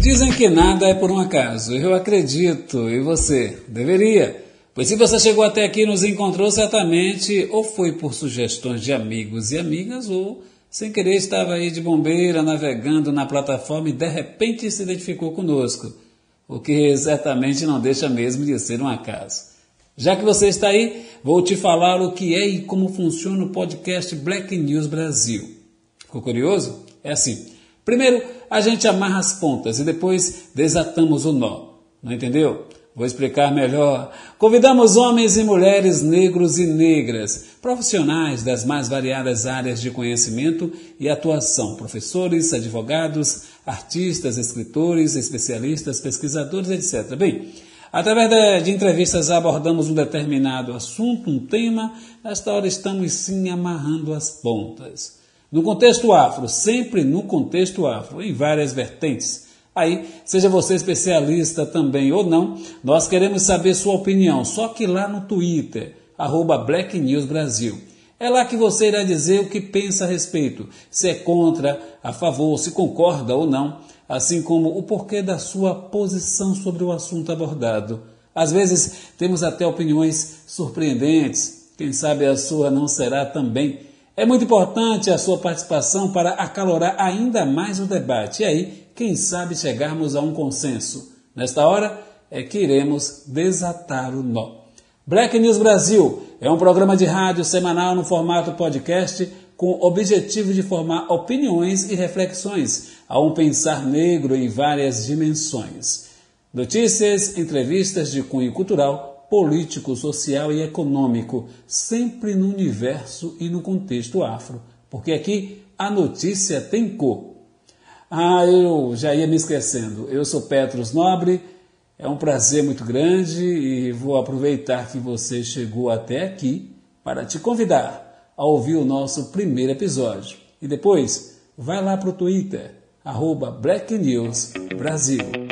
Dizem que nada é por um acaso. Eu acredito. E você? Deveria. Pois se você chegou até aqui e nos encontrou, certamente ou foi por sugestões de amigos e amigas ou sem querer estava aí de bombeira navegando na plataforma e de repente se identificou conosco. O que certamente não deixa mesmo de ser um acaso. Já que você está aí, vou te falar o que é e como funciona o podcast Black News Brasil. Ficou curioso? É assim. Primeiro, a gente amarra as pontas e depois desatamos o nó. Não entendeu? Vou explicar melhor. Convidamos homens e mulheres negros e negras, profissionais das mais variadas áreas de conhecimento e atuação, professores, advogados, artistas, escritores, especialistas, pesquisadores, etc. Bem, através de entrevistas abordamos um determinado assunto, um tema. Nesta hora estamos sim amarrando as pontas. No contexto afro, sempre no contexto afro, em várias vertentes Aí, seja você especialista também ou não, nós queremos saber sua opinião, só que lá no Twitter, arroba Black News Brasil. É lá que você irá dizer o que pensa a respeito, se é contra, a favor, se concorda ou não, assim como o porquê da sua posição sobre o assunto abordado. Às vezes temos até opiniões surpreendentes, quem sabe a sua não será também. É muito importante a sua participação para acalorar ainda mais o debate. E aí, quem sabe chegarmos a um consenso. Nesta hora é que iremos desatar o nó. Black News Brasil é um programa de rádio semanal no formato podcast com o objetivo de formar opiniões e reflexões a um pensar negro em várias dimensões. Notícias, entrevistas de cunho cultural, político, social e econômico, sempre no universo e no contexto afro, porque aqui a notícia tem cor. Ah, eu já ia me esquecendo. Eu sou Petros Nobre. É um prazer muito grande e vou aproveitar que você chegou até aqui para te convidar a ouvir o nosso primeiro episódio. E depois, vai lá para o Twitter, arroba Black News Brasil.